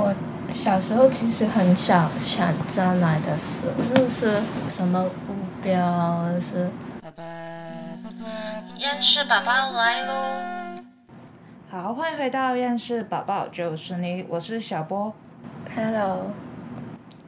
我小时候其实很少想将来的事，就是什么目标是。厌世宝宝来喽！好，欢迎回到厌世宝宝就是你，我是小波。Hello，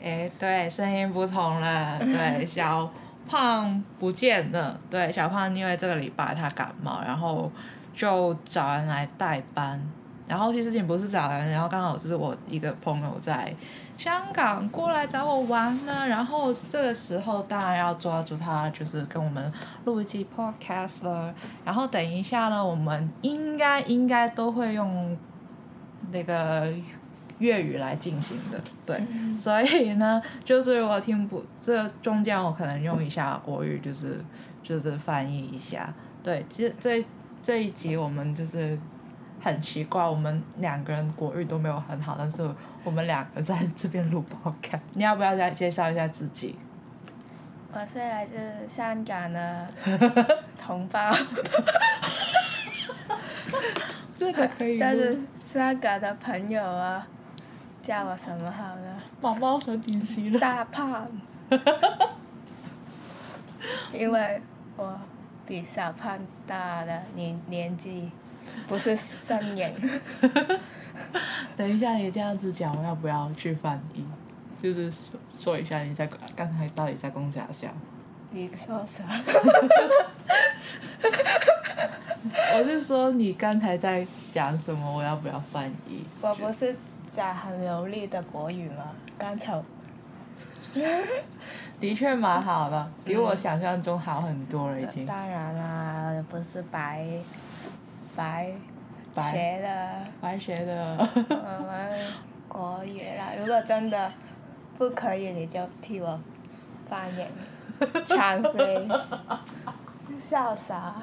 哎，对，声音不同了，对，小胖不见了，对，小胖因为这个礼拜他感冒，然后就找人来代班，然后其实也不是找人，然后刚好就是我一个朋友在香港过来找我玩呢，然后这个时候当然要抓住他，就是跟我们录一期 podcast 了，然后等一下呢，我们应该应该都会用那个粤语来进行的，对，所以呢，就是我听不这中间我可能用一下国语，就是就是翻译一下，对，这这这一集我们就是很奇怪，我们两个人国语都没有很好，但是我们两个在这边录 podcast，你要不要再介绍一下自己？我是来自香港的 同胞，这个可以这录是香港的朋友啊，叫我什么好呢？毛毛手电视了。大胖，因为我比小胖大的年年纪，不是身影。等一下，你这样子讲，我要不要去翻译？就是说说一下你在刚才到底在攻啥笑。你说啥？我是说你刚才在讲什么？我要不要翻译？我不是讲很流利的国语吗？刚才 的确蛮好的，比我想象中好很多了，已经。当然啦，不是白白白学的白学的，我们国语啦。如果真的不可以，你就替我翻译 translate。笑啥？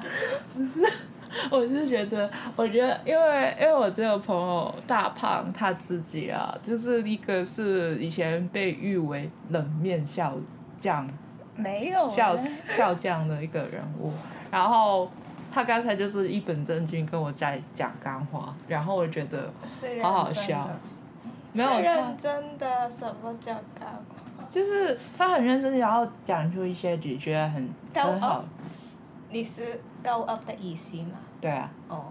我是觉得，我觉得，因为因为我这个朋友大胖他自己啊，就是一个是以前被誉为冷面笑匠没有笑笑匠的一个人物，然后他刚才就是一本正经跟我在讲干话，然后我觉得是好好笑的，没有认真的，什么叫高？就是他很认真，然后讲出一些你觉得很高很好，你是高 up 的意思吗？对啊，哦，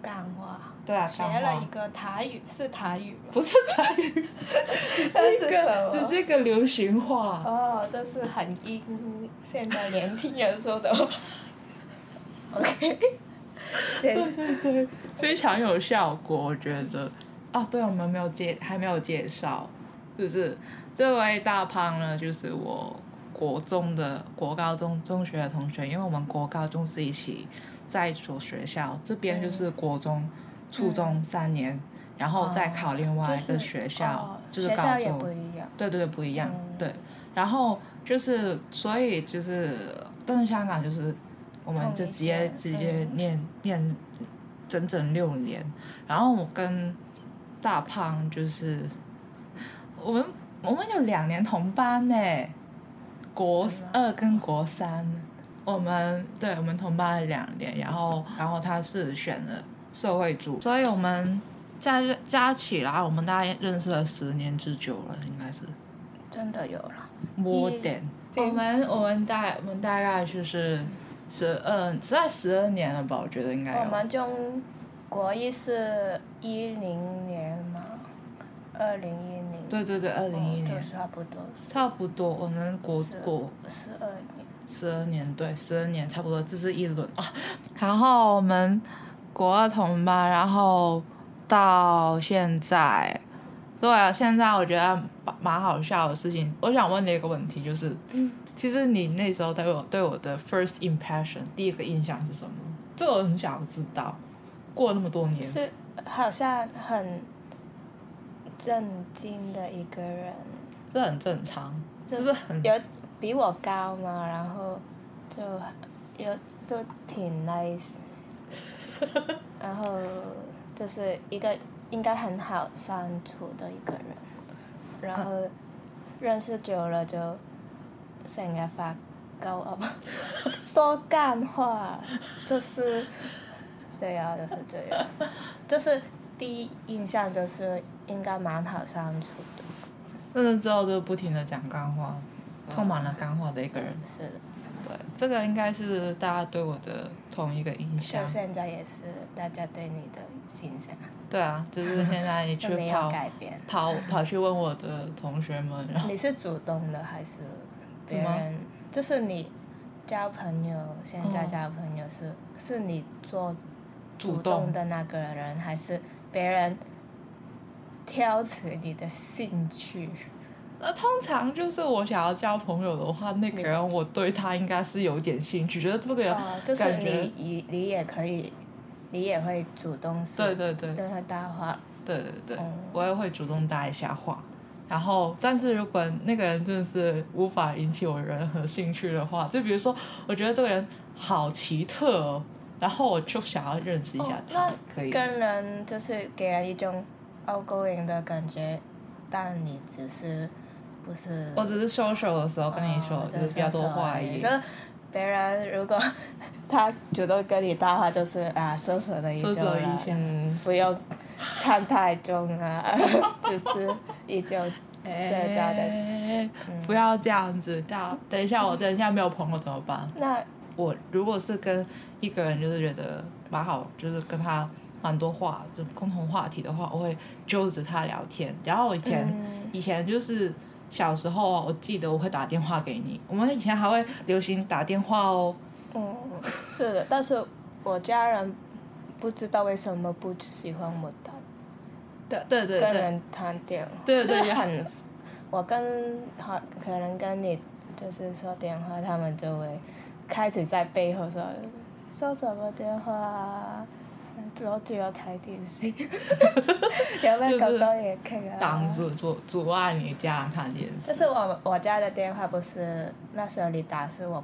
干话。对啊，学了一个台语，是台语吗？不是台语，只 是一个只是一个流行话。哦，这是很英现在年轻人说的话。OK，对对对，非常有效果，我觉得。啊，对，我们没有介，还没有介绍，就是这位大胖呢，就是我国中的国高中中学的同学，因为我们国高中是一起在一所学校，这边就是国中、初中三年，然后再考另外一个学校，哦就是高中。不一样。对对对，不一样，嗯对。然后就是，所以就是，但是香港就是，我们就直接直接念、念整整六年。然后我跟大胖就是，我们我们有两年同班呢，国二跟国三，我们对我们同班了两年，然后然后他是选了社会组，所以我们加加起来，我们大概认识了十年之久了，应该是。真的有了。more 一 than 我们我们大我们大概就是十二在十二年了吧，我觉得应该。我们中国一是一零年嘛，二零一零。对对对，二零一零差不多差不多，我们国国十二年。十二年，对，十二年差不多，这是一轮啊。然后我们国二同班，然后到现在，对啊，现在我觉得蛮蛮好笑的事情。我想问你一个问题，就是，嗯其实你那时候对我对我的 first impression 第一个印象是什么？这我很想知道。过那么多年，是好像很震惊的一个人，这很正常，就就是很有比我高嘛，然后就有都挺 nice，然后就是一个应该很好相处的一个人，然后认识久了就成日发高傲，说干话，就是对呀、就是这样，就是第一印象就是应该蛮好相处的。认识之后就不停的讲干话，充满了干话的一个人。是的，对，这个应该是大家对我的同一个印象就象。现在也是大家对你的印象对啊，就是现在你去跑。跑跑去问我的同学们，然后你是主动的还是别人？就是你交朋友，现在哦交朋友是、是你做主主动。动的那个人，还是别人挑起你的兴趣？那通常就是我想要交朋友的话，那个人我对他应该是有点兴趣，觉得这个人哦，就是你你你也可以，你也会主动是对对对。对他搭话，对对对。哦，我也会主动搭一下话。然后，但是如果那个人真的是无法引起我任何兴趣的话，就比如说，我觉得这个人好奇特哦，然后我就想要认识一下哦他，那可以。跟人就是给人一种 outgoing 的感觉，但你只是不是？我只是 social 的时候跟你说，哦就是比较多话而已就。是别人如果 他主动跟你搭话，就是啊，搜索的一种嗯，不用看太重了，只是一种社交的。哎不要这样子，这样等一下我等一下没有朋友怎么办？那我如果是跟一个人就是觉得蛮好，就是跟他蛮多话，就共同话题的话，我会揪着他聊天。然后我以前、嗯以前就是小时候啊，我记得我会打电话给你，我们以前还会流行打电话哦。嗯，是的，但是我家人不知道为什么不喜欢我打对对对对，跟人谈电话，对对就是很，我跟好可能跟你就是说电话，他们就会开始在背后说说什么电话啊，攞住我睇电视，有咩咁多嘢傾啊？挡住阻阻碍你家人看电视。就是我我家的电话不是那时候你打，是我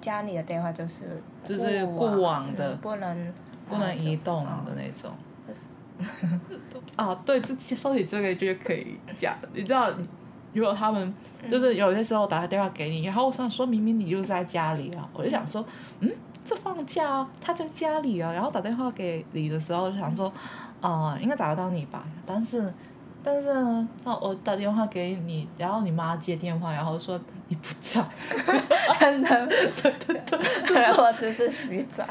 家里的电话就是就是固固网的。嗯不能不能移动啊的那种。就是啊，对，这说起这个就可以讲，你知道，如果他们就是有些时候打个电话给你，然后我想说明明你就是在家里啊，我就想说，嗯，这放假啊，他在家里啊，然后打电话给你的时候就想说，啊、应该找得到你吧，但是。但是呢，那我打电话给你，然后你妈接电话，然后说你不在，可能，对对对，可能我只是洗澡，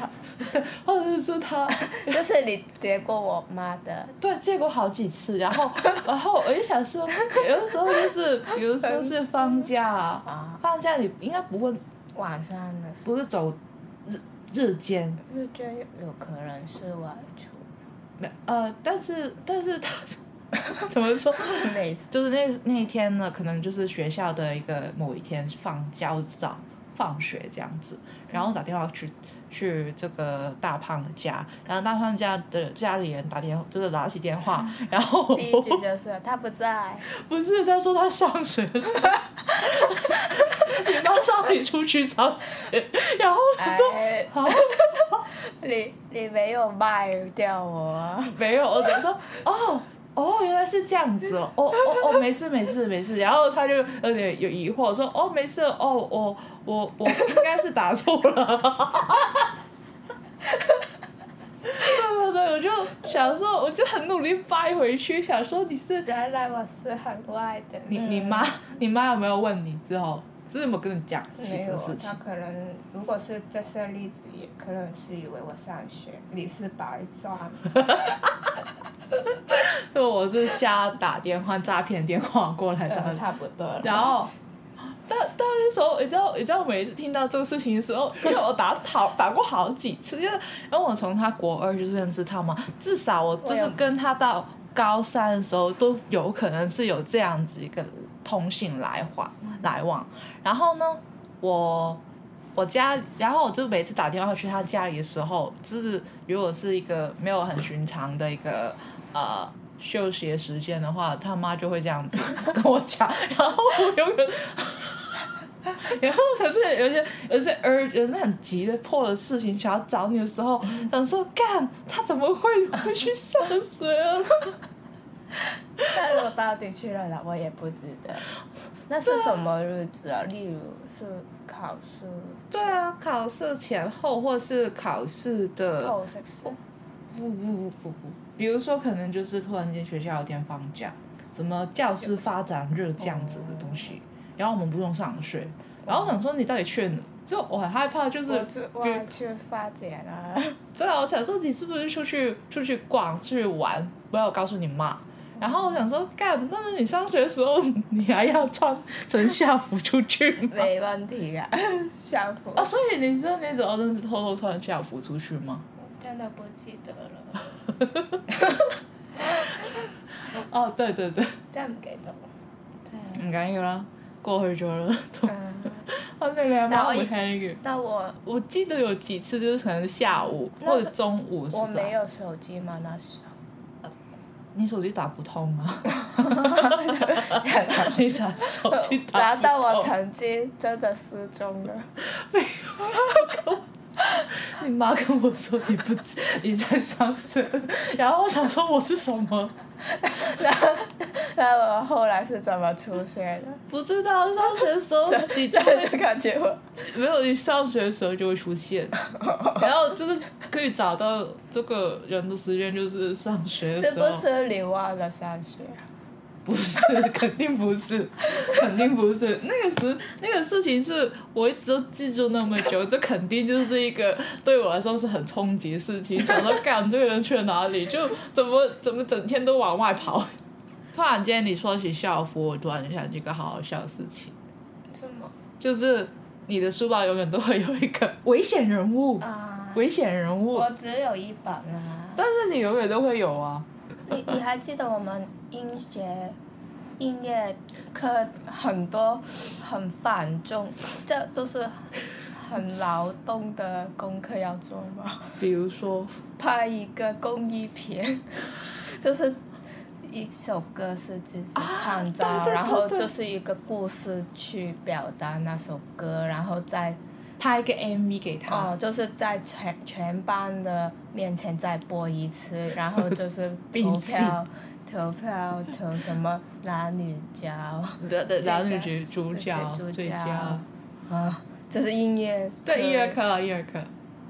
对，或者是他就是你接过我妈的，对，接过好几次，然后，然后我就想说，有的时候就是，比如说是放假，啊放假你应该不会，晚上的时不是走日日间，候，就觉得有可能是外出，没呃，但是但是他 怎么说？每 就是那那一天呢，可能就是学校的一个某一天放假或者早放学这样子，然后打电话去去这个大胖的家，然后大胖家的家里人打电话，就是拿起电话，然后 第一句就是他不在，不是，他说他上学了，你妈让你出去上学，然后他说哎，好你你没有卖掉我啊，没有，我只能说哦。哦，原来是这样子哦，哦哦哦，没事没事没事，然后他就有点有疑惑，说哦没事哦，我我我应该是打错了，对对对，我就想说，我就很努力掰回去，想说你是原来我是很乖的，你你妈你妈有没有问你之后，就是有没有跟你讲起这个事，情他？可能如果是这些例子，也可能是以为我上学，你是白赚。就我是瞎打电话诈骗电话过来这样呃，差不多了。然后，但但那时候，你知道，你知道，每一次听到这个事情的时候，因为我打好打过好几次，因为因为我从他国二就是认识他嘛，至少我就是跟他到高三的时候都有可能是有这样子一个通信来往来往。然后呢，我我家，然后我就每次打电话去他家里的时候，就是如果是一个没有很寻常的一个呃。休息的时间的话，他妈就会这样子跟我讲，然后我有个，然后可是有些有些儿有那很急的破的事情想要找你的时候，想说干他怎么会会去上学啊？但我到底去了哪，我也不知道。那是什么日子啊？例如是考试对啊，考试前后或是考试的不不不不不，比如说可能就是突然间学校有点放假，什么教师发展日这样子的东西，然后我们不用上学，然后我想说你到底去哪？就我很害怕，就是我这我比如去发展了。对啊，我想说你是不是出去出去逛出去玩？不要告诉你妈。然后我想说，干，但是你上学的时候，你还要穿成校服出去吗？没问题啊，校服。啊，所以你知道那时候真的是偷偷穿校服出去吗？真的不记得了，哦，对对对，真唔記得。對唔緊要啦，過去咗啦。都嗯，我哋兩但我一媽會聽嘅。那我我記得有幾次就是可能下午或者中午我沒有手機嘛，那時候。你手机打不通啊？你想手機打不然後但我通？成績真的失蹤了，你妈跟我说你不你在上学，然后我想说我是什么？然后然後我后来是怎么出现的？不知道上学的时候你就就會就感觉我没有，你上学的时候就会出现，然后就是可以找到这个人的时间，就是上学的是。不是你忘了上學？不是，肯定不是，肯定不是。那个时那个事情是我一直都记住那么久，这肯定就是一个对我来说是很冲击的事情。想到干这个人去了哪里？就怎么怎么整天都往外跑。突然间你说起校服，我突然想起一个好好笑的事情，什么？就是你的书包永远都会有一个 危险人物，啊，危险人物我，只有一本啊。但是你永远都会有啊。你你还记得我们音学音乐课很多很繁重，这就是很劳动的功课要做吗？比如说，拍一个公益片，就是一首歌是自己创造，然后就是一个故事去表达那首歌，然后再拍一个 MV 给他。哦，就是在全全班的面前再播一次，然后就是投票，投票投什么男女角的的男女角主角主最佳。啊，就是音乐对音樂課課，音乐课，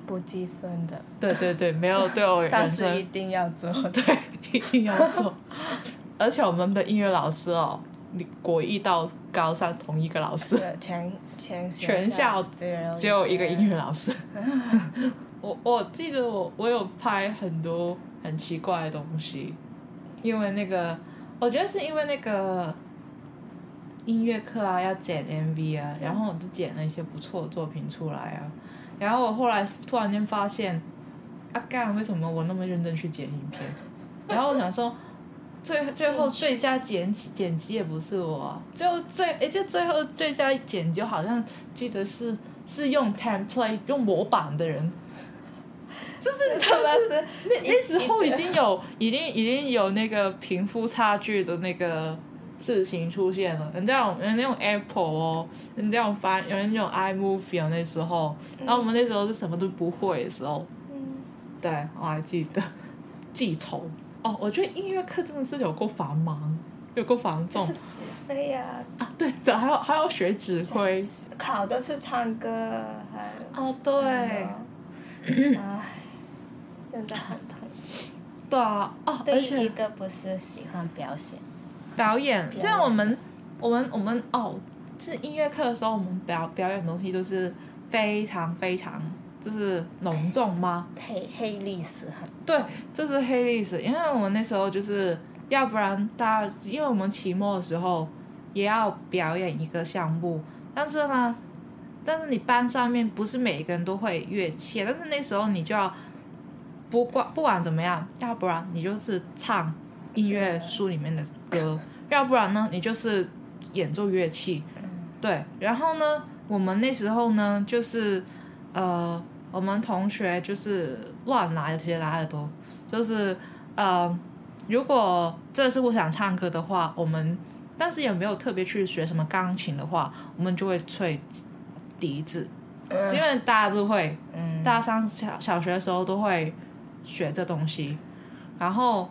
不计分的，对对对，没有对我但人生是一定要做 对。一定要做。而且我们的音乐老师哦，你國一到高三同一个老师，全全全校只有一个英语老师。我我记得我我有拍很多很奇怪的东西，因为那个我觉得是因为那个音乐课啊要剪 MV 啊，然后我就剪了一些不错的作品出来啊，然后我后来突然间发现，啊干为什么我那么认真去剪影片？然后我想說。最最后最佳剪辑剪辑也不是我。就，最後最誒，這最后最佳剪辑好像记得是是用 template 用模板的人，就是 他们是那那时候已经有已经已经有那个贫富差距的那个事情出现了，人家有人家用 Apple 哦，人家用翻有人用 iMovie 哦，那时候，然后我们那时候是什么都不会的时候，嗯。对我还记得。记仇哦，我觉得音乐课真的是有够繁忙，有够繁重。就是指揮呀，啊，对的，还要还要学指挥，考的是唱歌，还哦对，唉，真的很痛。对啊，哦，第一而且個不是喜欢表演，表演，表这样我们我们我们哦，是音乐课的时候，我们表表演的東西都是非常非常就是隆重吗？黑黑历史很对，这是黑历史，因为我们那时候就是，要不然大家，因为我们期末的时候也要表演一个项目，但是呢，但是你班上面不是每一個人都会乐器，但是那时候你就要不管不管怎么样，要不然你就是唱音乐书里面的歌，要不然呢你就是演奏乐器，嗯對，然后呢，我们那时候呢就是呃。我们同学就是亂來，這些來的多就是呃，如果這是我想唱歌的话，我们但是也没有特别去学什么钢琴的话，我们就会吹笛子，因为大家都会，嗯，大家上小小学的时候都会学这东西，然后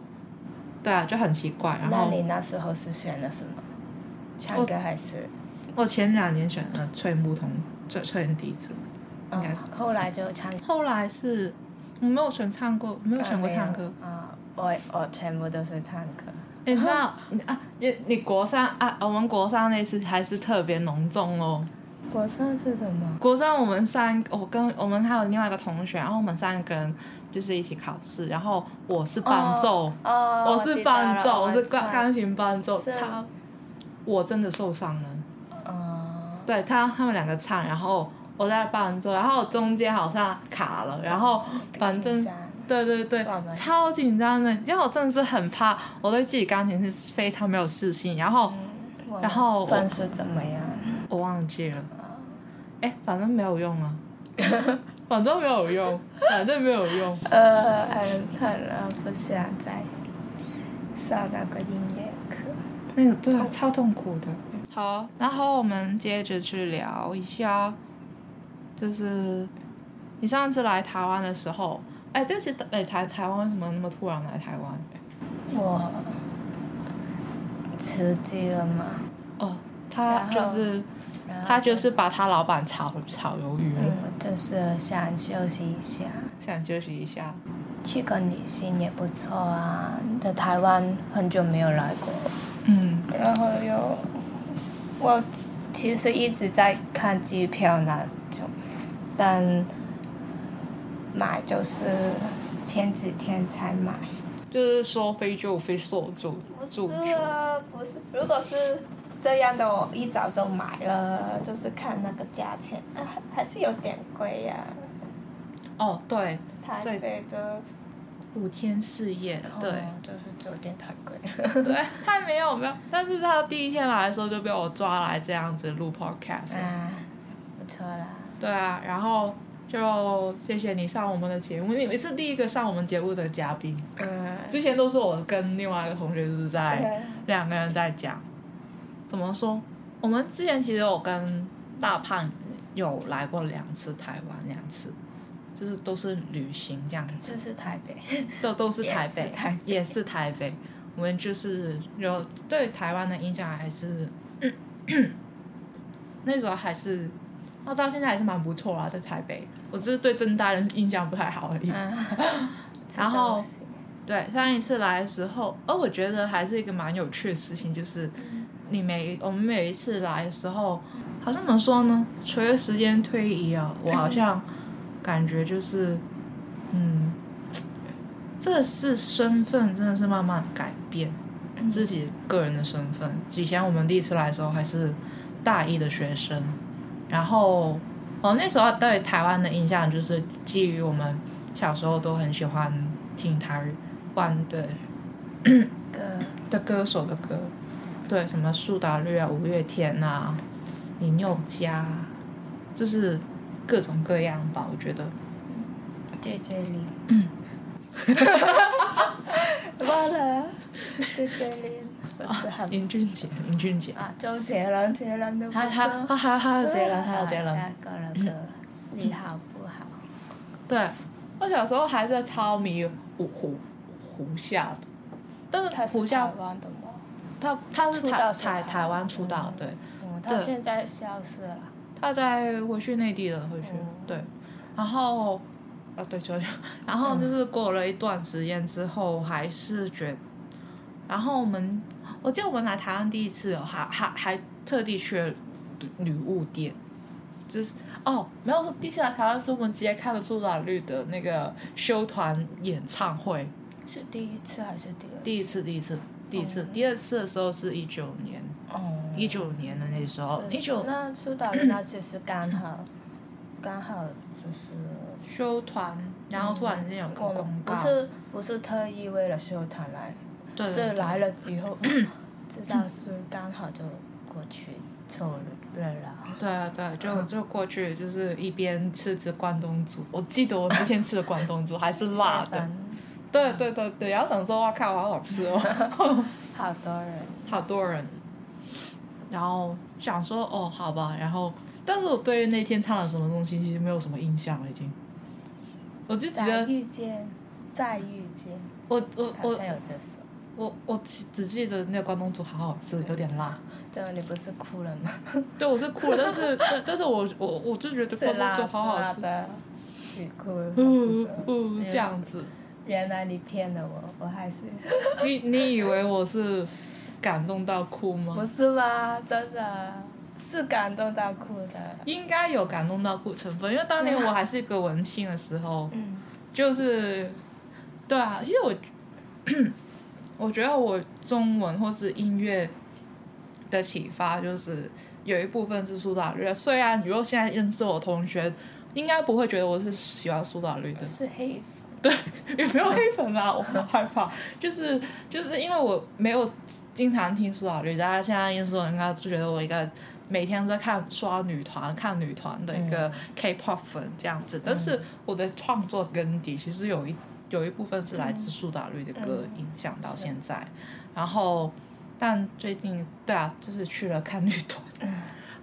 对啊，就很奇怪。然後那你那时候是选了什么？唱歌还是？我前两年选了吹牧童，吹吹笛子，應該是。哦後來就唱。后来是我没有选唱过，没有选过唱歌。啊，我我全部都是唱歌。你知道你啊，你你国三啊，我们国三那次还是特别隆重哦。国三是什么？国三我们三，我跟我们还有另外一个同学，然后我们三个人就是一起考试，然后我是伴奏，哦，我是伴奏，我是钢琴伴奏，是他我真的受伤了。哦，对他他们两个唱，然后我在伴奏，然后中间好像卡了，然后反正对对对超紧张的，因为我真的是很怕，我对自己钢琴是非常没有自信，然后嗯然后我分数怎么样？我忘记了，哎，反正没有用啊，反正没有用，反正没有用。呃，很很了不想再上那个音乐课。那个对啊，超痛苦的。好，然后我们接着去聊一下，就是你上次来台湾的时候，哎，这次来台台湾为什么那么突然来台湾？我辞职了嘛，哦，他就是他就是把他老板炒炒鱿鱼了，嗯，就是想休息一下，想休息一下。去个旅行也不错啊。在台湾很久没有来过，嗯，然后又我其实一直在看机票那种，但买就是前几天才买。就是说飞就飞，说住不住是啊，不是，如果是这样的，我一早就买了，就是看那个价钱，啊、还还是有点贵呀、哦，对，台对北的，五天四夜，对。哦就是酒店太贵了。对，他没有没有，但是他第一天来的时候就被我抓来这样子录 podcast，、啊，不错啦。对啊，然后就谢谢你上我们的节目，你是第一个上我们节目的嘉宾，嗯，之前都是我跟另外一个同学就是在对两个人在讲，怎么说？我们之前其实有跟大胖有来过两次台湾，两次，就是都是旅行这样子这，是台北。都都是台北 也是台北，也是台北。我们就是有对台湾的印象还是 那时候还是，那到现在还是蛮不错啦，在台北。我只是对真大人印象不太好而已。嗯，然后对，上一次来的时候，哦我觉得还是一个蛮有趣的事情，就是你每我们每一次来的时候，好像怎么说呢？随着时间推移啊，我好像感觉就是，嗯，这是身份真的是慢慢改变自己个人的身份。以前我们第一次来的时候还是大一的学生，然后我那时候对台湾的印象就是基于我们小时候都很喜欢听台湾的歌，的歌手的歌，对，什么苏打绿啊、五月天啊、林宥嘉啊，就是各种各样吧，我觉得。姐姐林。嗯。忘了，姐姐林林俊杰，林俊杰，啊，周杰伦，杰伦都不还还错。还还有杰伦，还有杰伦。了你好不好？对，我小时候还是超迷胡胡胡夏的，但他是是胡夏台湾的吗？他他是台台台台湾湾出道，嗯对，嗯，他对现在消失了。他在回去内地了，回去、哦对，然后啊对，就就然后就是过了一段时间之后，还是觉然后我们我记得我们来台湾第一次哦，还还还特地去了旅旅物店，就是哦，没有说第一次来台湾是我们直接看了苏打绿的那个修团演唱会，是第一次还是第二？第一次第一次第一次，哦第二次的时候是一九年哦，一九年的那时候，一九那苏打绿那次是刚好，刚好就是修团，然后突然间有个公告，不是不是特意为了修团来，对是来了以后 知道是刚好就过去凑热闹。对啊对啊，就 就过去就是一边吃着关东煮，我记得我那天吃的关东煮还是辣的，对对对对，然后想说哇靠，好好吃哦，好多人。好多人，然后想说哦好吧，然后但是我对那天唱了什么东西其实没有什么印象了已经，我就记再得遇见，再遇见，我我好我像有这首。我我只只记得那个关东煮好好吃，有点辣。对，你不是哭了吗？对，我是哭了，但是但但是我我我就觉得关东煮好好吃，的。去哭了。呜呜这样子。原来你骗了我，我还是 你你以为我是感动到哭吗？不是吧？真的是感动到哭的。应该有感动到哭成分，因为当年我还是一个文青的时候，嗯就是，对啊，其实我，我觉得我中文或是音乐的启发，就是有一部分是苏打绿。虽然如果现在认识我同学，应该不会觉得我是喜欢苏打绿的，是黑粉。对也没有黑粉啊，我很害怕，就是就是因为我没有经常听苏打绿，大家现在认识我应该就觉得我一个每天在看刷女团、看女团的一个 K-pop 粉这样子，但是我的创作根底其实有一有一部分是来自苏打绿的歌影响到现在，然后但最近对啊，就是去了看女团，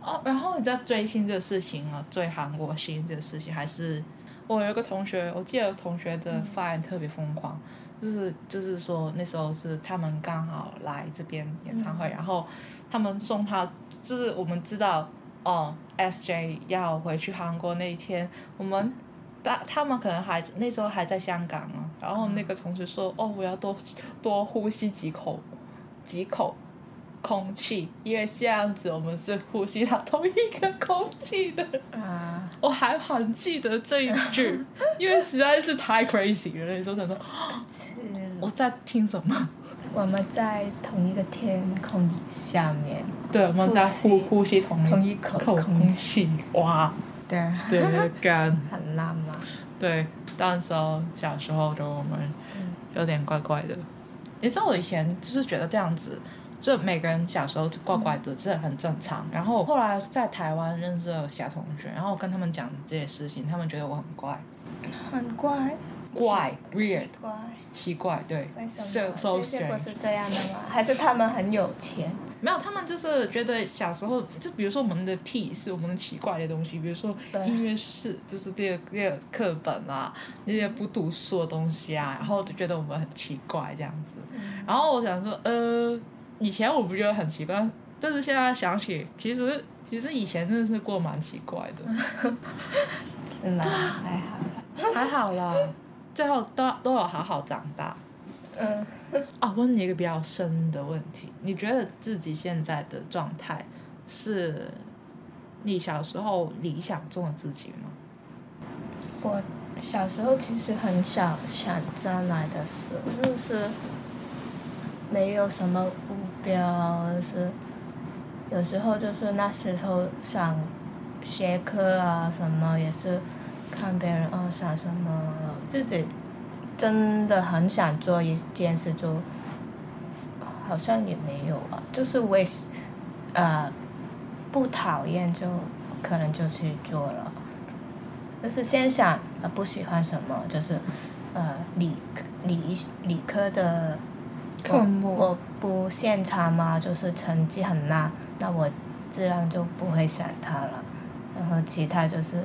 哦，然后你知道追星这个事情啊，追韩国星这个事情还是。我有一个同学，我记得同学的发言特别疯狂，就是就是说那时候是他们刚好来这边演唱会，然后他们送他，就是我们知道哦，SJ 要回去韩国那一天，我们大他们可能还那时候还在香港啊，然后那个同学说哦，我要多多呼吸几口几口空气，因为这样子我们是呼吸到同一个空气的。啊，我还很记得这一句，因为实在是太 crazy 了。那时候想说，是我在听什么？我们在同一个天空下面，对，我们在呼呼吸同同一口空气，哇，对，对，干，很浪漫。对，那时候小时候的我们有点怪怪的。你知道我以前就是觉得这样子，就每个人小时候怪怪的，这很正常。然后后来在台湾认识了其他同学，然后我跟他们讲这些事情，他们觉得我很怪，很怪，怪，weird，奇怪，奇怪，对为什么？so 这。是这样的吗？还是他们很有钱？没有，他们就是觉得小时候，就比如说我们的屁是我们的奇怪的东西，比如说音乐室，就是这个这个课本啊，那些不读书的东西啊，然后就觉得我们很奇怪这样子。然后我想说，呃，以前我不觉得很奇怪，但是现在想起，其实其实以前真的是过蛮奇怪的，是吗？还好啦。还好啦，最后都都有好好长大。嗯，啊，问你一个比较深的问题，你觉得自己现在的状态是你小时候理想中的自己吗？我小时候其实很小想将来的事，就是没有什么目标，就是有时候就是那时候想学科啊什么，也是看别人哦想什么，自己真的很想做一件事就，好像也没有啊，就是我也是呃不讨厌就可能就去做了。就是先想呃不喜欢什么，就是呃理理理科的科目我我不擅长嘛，就是成绩很烂，那我自然就不会选它了。然后其他就是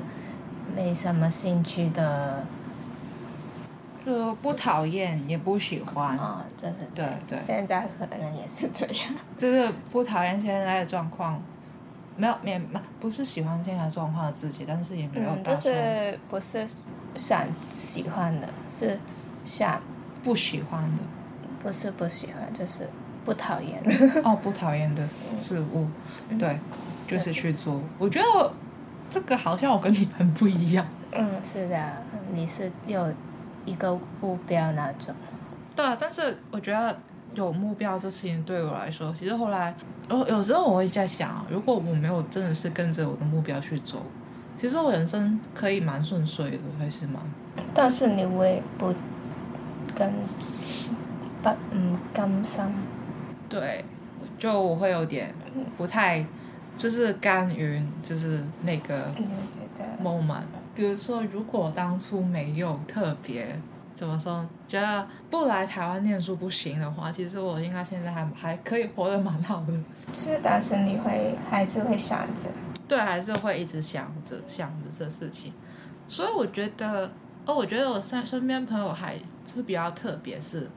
没什么兴趣的，就不讨厌也不喜欢，啊、就是对对现在可能也是这样。就是不讨厌现在的状况，没有没没不是喜欢现在状况的自己，但是也没有嗯，就是不是想喜欢的，是想不喜欢的。不是不喜欢，就是不讨厌。哦，不讨厌的事物，对，就是去做。我觉得这个好像我跟你很不一样。嗯，是的，你是有一个目标那种。对啊，但是我觉得有目标这事情对我来说，其实后来，有有时候我会在想，如果我没有真的是跟着我的目标去走，其实我人生可以蛮顺遂的，还是蛮但是你会不跟不唔甘心，对，就我会有点不太，就是甘于就是那个 moment。比如说，如果当初没有特别怎么说，觉得不来台湾念书不行的话，其实我应该现在还还可以活得蛮好的。是，但是你会还是会想着，对，还是会一直想着想着这事情，所以我觉得，哦，我觉得我身身边朋友还是比较特别，是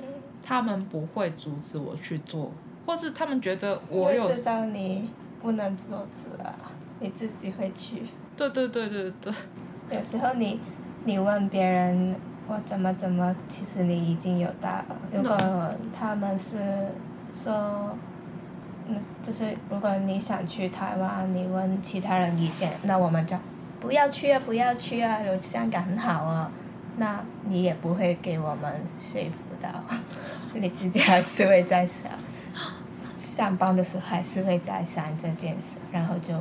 他们不会阻止我去做，或是他们觉得我有知道你不能阻止啊，你自己会去。对对对对对，有时候你你问别人我怎么怎么，其实你已经有答案。如果他们是说，那就是如果你想去台湾，你问其他人意见，那我们就不要去啊，不要去啊，有香港很好啊，那你也不会给我们说服到，你自己还是会在想，上班的时候还是会在想这件事，然后就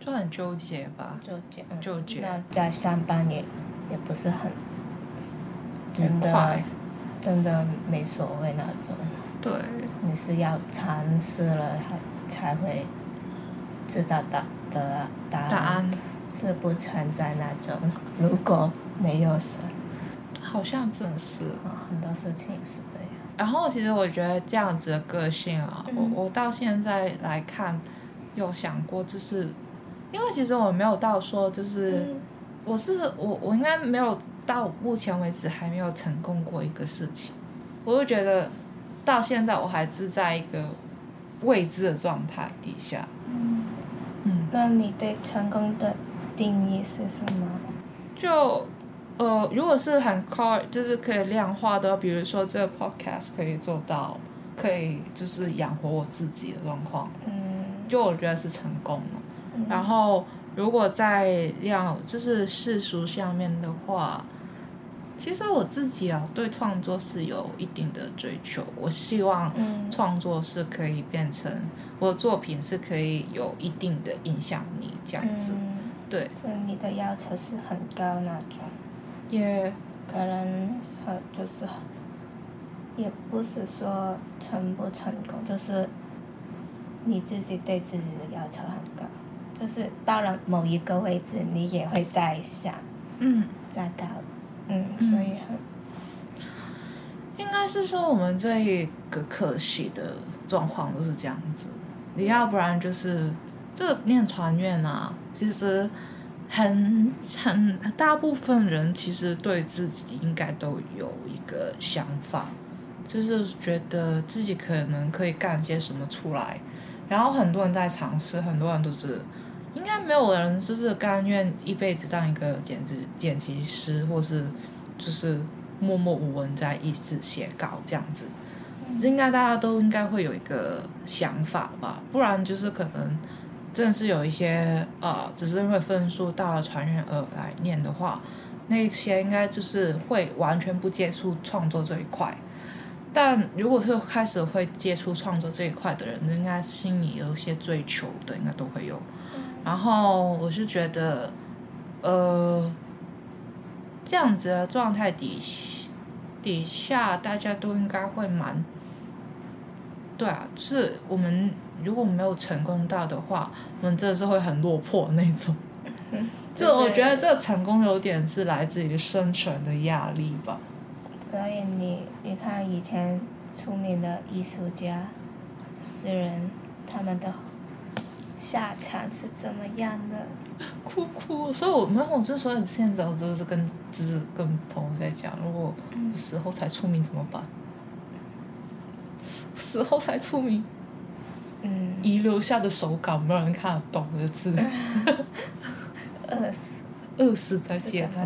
就很纠结吧。就这样。纠结那在上班也也不是很真的真的没所谓那种，对，你是要尝试了才才会知道答的答案，答案是不存在那种如果没有事好像真是。啊，很多事情也是这样。然后其实我觉得这样子的个性啊，嗯。我我到现在来看，有想过，就是因为其实我没有到说，就是、嗯。我是我我应该没有到目前为止还没有成功过一个事情，我就觉得到现在我还是在一个未知的状态底下，嗯，嗯，那你对成功的定义是什么？就呃，如果是很 core，就是可以量化的，比如说这个 podcast 可以做到，可以就是养活我自己的状况，嗯，就我觉得是成功了。嗯。然后如果在量就是世俗下面的话，其实我自己啊对创作是有一定的追求，我希望嗯。创作是可以变成我的作品是可以有一定的影响力这样子，嗯，对，所以你的要求是很高那种。也可能很就是，也不是说成不成功，就是你自己对自己的要求很高，就是到了某一个位置，你也会再想嗯。再高，嗯，嗯所以很应该是说我们这一个科系的状况都是这样子，你要不然就是这个念传院啊，其实很很大部分人其实对自己应该都有一个想法，就是觉得自己可能可以干些什么出来，然后很多人在尝试，很多人都是。应该没有人就是甘愿一辈子当一个剪辑剪辑师，或是就是默默无闻在一直写稿这样子。应该大家都应该会有一个想法吧，不然就是可能真的是有一些呃，只是因为分数到了传院而来念的话，那些应该就是会完全不接触创作这一块。但如果是开始会接触创作这一块的人，应该心里有一些追求的，应该都会有。然后我是觉得，呃，这样子的状态底底下，大家都应该会蛮，对啊，就是我们如果没有成功到的话，我们真的是会很落魄的那种。就我觉得这个成功有点是来自于生存的压力吧。所以你你看以前出名的艺术家、诗人，他们的下场是怎么样的？哭哭，所以我没有，我之所以现在我就是跟就是跟朋友在讲，如果我死后才出名怎么办？死后才出名，嗯，遗留下的手稿没有人看得懂的字，饿死。饿死在是街头？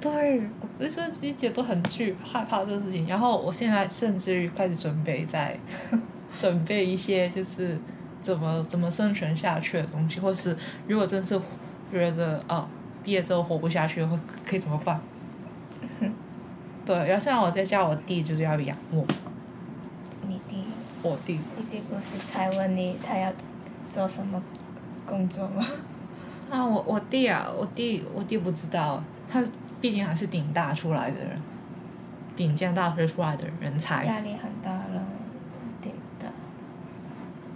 对，我这一直都很惧害怕这个事情，然后我现在甚至于开始准备在 准备一些就是怎么怎么生存下去的东西，或是如果真是觉得哦毕业之后活不下去，会可以怎么办？对，然后现在我在家，我弟就是要养我，你弟，我弟你弟不是才问你他要做什么工作吗？啊，我我弟啊，我弟我弟不知道，他毕竟还是顶大出来的人，顶尖大学出来的人才，压力很大了，顶的。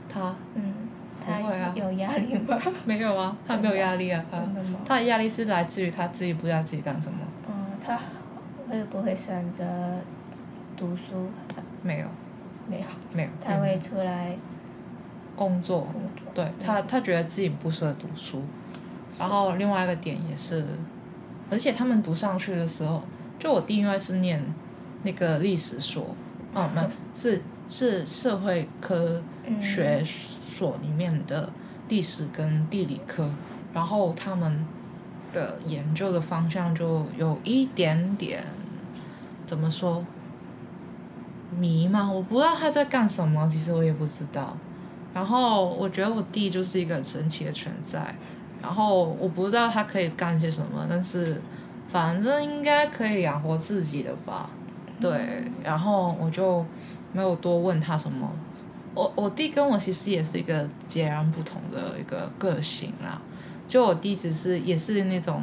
他嗯，他有压力吗？没有啊，他没有压力啊，他的？他的压力是来自于他自己不知道自己干什么，嗯，他会不会选择读书？没有没有，没有，他会出来工作，工作。对他他觉得自己不适合读书，然后另外一个点也是，而且他们读上去的时候，就我弟因为是念那个历史所，哦，没有是是社会科嗯。学所里面的历史跟地理科，然后他们的研究的方向就有一点点怎么说迷吗？我不知道他在干什么，其实我也不知道。然后我觉得我弟就是一个很神奇的存在，然后我不知道他可以干些什么，但是反正应该可以养活自己的吧。对，然后我就没有多问他什么。我我弟跟我其实也是一个截然不同的一个个性啦。就我弟只是也是那种，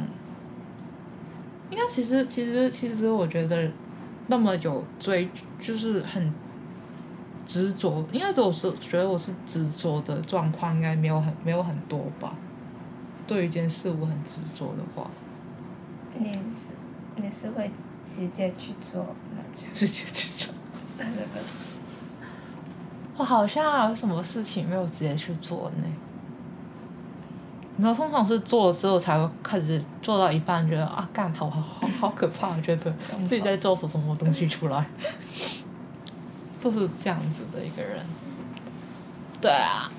应该其实其实其实我觉得那么有追就是很执着，应该是我是觉得我是执着的状况，应该没有很没有很多吧。对一件事物很执着的话，你是你是会直接去做那种？直接去做。我好像有什么事情没有直接去做呢？没有，通常是做了之后才会开始做到一半，觉得啊，干好好好好可怕，觉得自己在做出什么东西出来，都是这样子的一个人。对啊，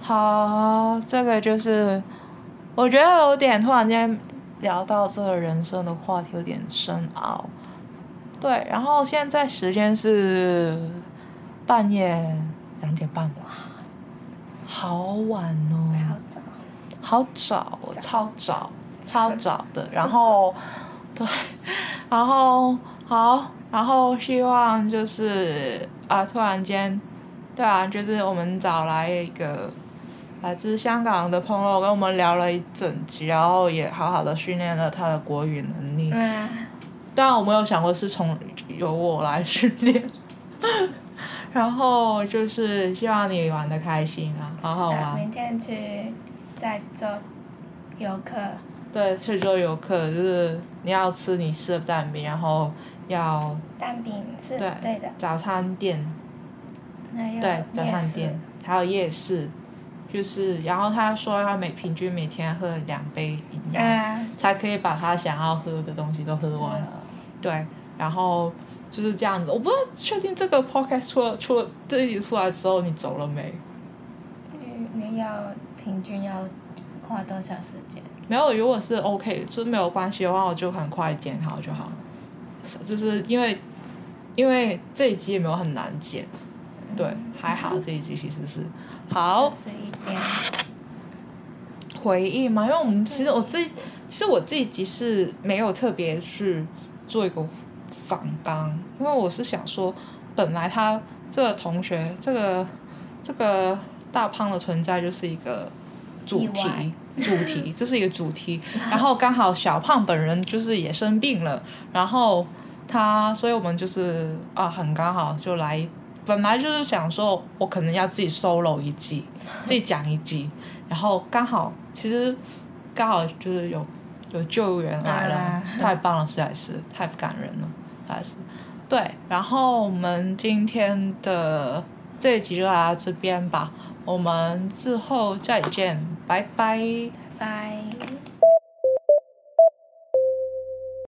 好，这个就是我觉得有点突然间聊到这个人生的话题有点深奥。对，然后现在时间是半夜两点半，哇，好晚哦，好早，好早我，超早，超早的。然后，对，然后好，然后希望就是啊，突然间，对啊，就是我们找来一个来自香港的朋友跟我们聊了一整集，然后也好好的训练了他的国语能力。嗯，当然我没有想过是从由我来训练，然后就是希望你玩的开心啊，好好玩。明天去再做游客，对，去做游客就是你要吃你吃的蛋饼，然后要蛋饼是对对的，早餐店，对早餐店，还有夜市，就是然后他说他每平均每天喝两杯饮料，啊，才可以把他想要喝的东西都喝完。对，然后就是这样子。我不知道确定这个 podcast 出了出了这一集出来之后你走了没？嗯你要平均要花多少时间？没有，如果是 OK，就是没有关系的话，我就很快剪好就好了。就是因为因为这一集也没有很难剪，对，还好这一集其实是好就是一点回忆嘛。因为我们其实我这其实我这一集是没有特别去做一个访纲，因为我是想说，本来他这个同学这个这个大胖的存在就是一个主题。主题，这是一个主题，然后刚好小胖本人就是也生病了，然后他，所以我们就是啊，很刚好就来，本来就是想说我可能要自己 solo 一季，自己讲一集，然后刚好其实刚好就是有有救援来了，啊太棒了，实在是太感人了，实在是。对，然后我们今天的这一集就来到这边吧，我们之后再见，拜拜。拜拜。